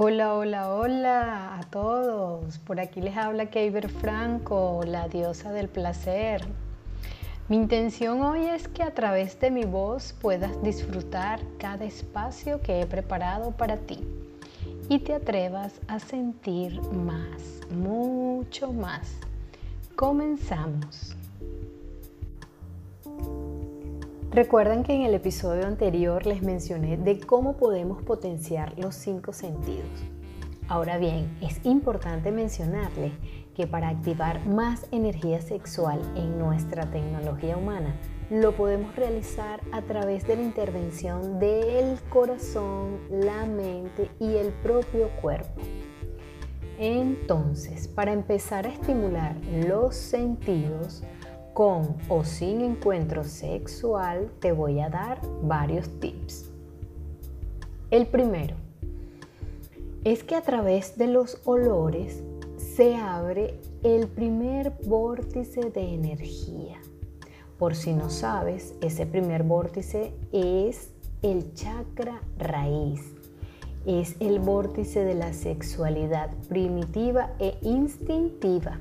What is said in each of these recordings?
Hola, hola, hola a todos. Por aquí les habla Keiber Franco, la diosa del placer. Mi intención hoy es que a través de mi voz puedas disfrutar cada espacio que he preparado para ti y te atrevas a sentir más, mucho más. Comenzamos. Recuerdan que en el episodio anterior les mencioné de cómo podemos potenciar los cinco sentidos. Ahora bien, es importante mencionarles que para activar más energía sexual en nuestra tecnología humana, lo podemos realizar a través de la intervención del corazón, la mente y el propio cuerpo. Entonces, para empezar a estimular los sentidos, con o sin encuentro sexual, te voy a dar varios tips. El primero es que a través de los olores se abre el primer vórtice de energía. Por si no sabes, ese primer vórtice es el chakra raíz. Es el vórtice de la sexualidad primitiva e instintiva.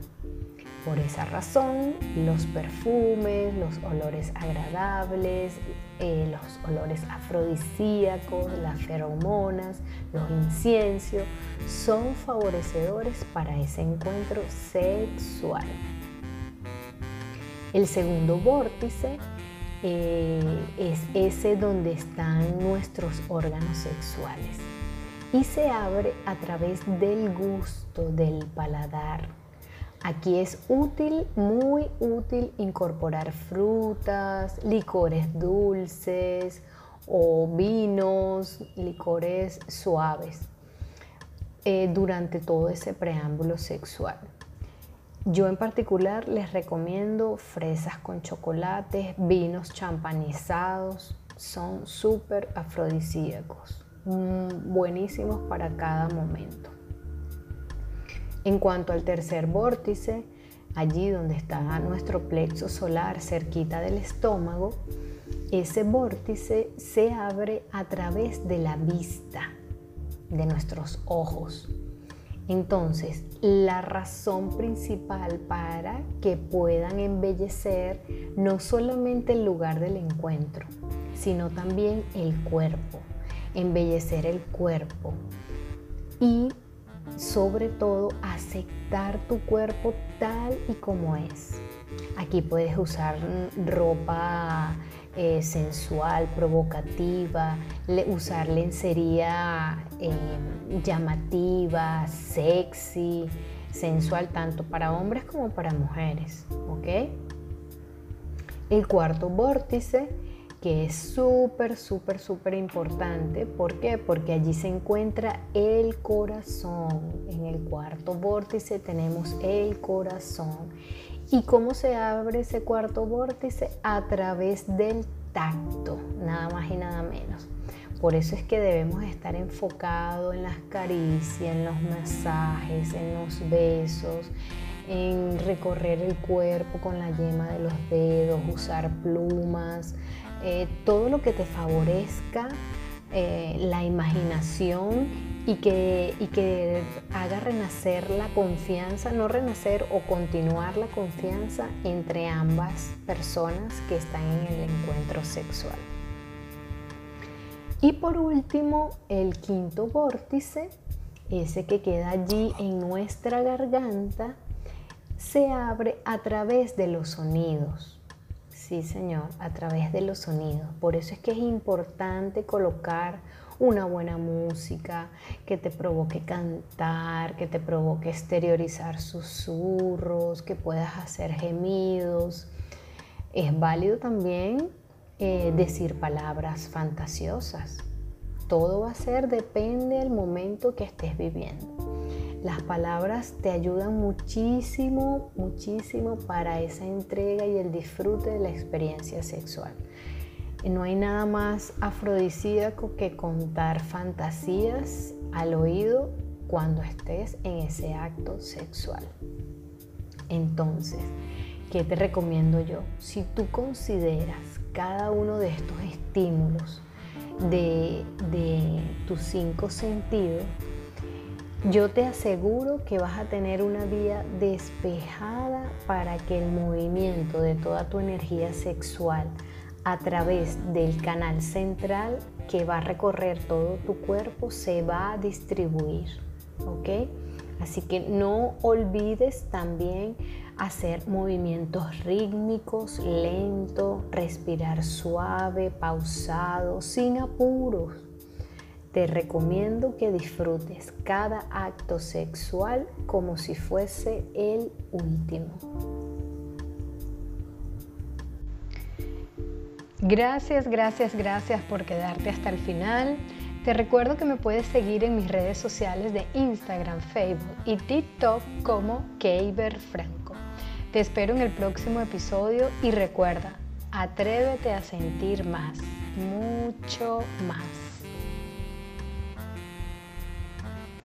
Por esa razón, los perfumes, los olores agradables, eh, los olores afrodisíacos, las feromonas, los inciensos, son favorecedores para ese encuentro sexual. El segundo vórtice eh, es ese donde están nuestros órganos sexuales y se abre a través del gusto, del paladar, Aquí es útil, muy útil incorporar frutas, licores dulces o vinos, licores suaves eh, durante todo ese preámbulo sexual. Yo en particular les recomiendo fresas con chocolates, vinos champanizados, son súper afrodisíacos, mm, buenísimos para cada momento. En cuanto al tercer vórtice, allí donde está nuestro plexo solar cerquita del estómago, ese vórtice se abre a través de la vista de nuestros ojos. Entonces, la razón principal para que puedan embellecer no solamente el lugar del encuentro, sino también el cuerpo, embellecer el cuerpo y sobre todo aceptar tu cuerpo tal y como es. Aquí puedes usar ropa eh, sensual, provocativa, usar lencería eh, llamativa, sexy, sensual, tanto para hombres como para mujeres. El cuarto vórtice que es súper, súper, súper importante. ¿Por qué? Porque allí se encuentra el corazón. En el cuarto vórtice tenemos el corazón. ¿Y cómo se abre ese cuarto vórtice? A través del tacto, nada más y nada menos. Por eso es que debemos estar enfocados en las caricias, en los masajes, en los besos, en recorrer el cuerpo con la yema de los dedos, usar plumas, eh, todo lo que te favorezca eh, la imaginación y que, y que haga renacer la confianza, no renacer o continuar la confianza entre ambas personas que están en el encuentro sexual. Y por último, el quinto vórtice, ese que queda allí en nuestra garganta, se abre a través de los sonidos. Sí, Señor, a través de los sonidos. Por eso es que es importante colocar una buena música que te provoque cantar, que te provoque exteriorizar susurros, que puedas hacer gemidos. Es válido también eh, decir palabras fantasiosas. Todo va a ser, depende del momento que estés viviendo. Las palabras te ayudan muchísimo, muchísimo para esa entrega y el disfrute de la experiencia sexual. No hay nada más afrodisíaco que contar fantasías al oído cuando estés en ese acto sexual. Entonces, ¿qué te recomiendo yo? Si tú consideras cada uno de estos estímulos de, de tus cinco sentidos, yo te aseguro que vas a tener una vía despejada para que el movimiento de toda tu energía sexual a través del canal central que va a recorrer todo tu cuerpo se va a distribuir. ¿Ok? Así que no olvides también hacer movimientos rítmicos, lento, respirar suave, pausado, sin apuros. Te recomiendo que disfrutes cada acto sexual como si fuese el último. Gracias, gracias, gracias por quedarte hasta el final. Te recuerdo que me puedes seguir en mis redes sociales de Instagram, Facebook y TikTok como Keiber Franco. Te espero en el próximo episodio y recuerda, atrévete a sentir más, mucho más.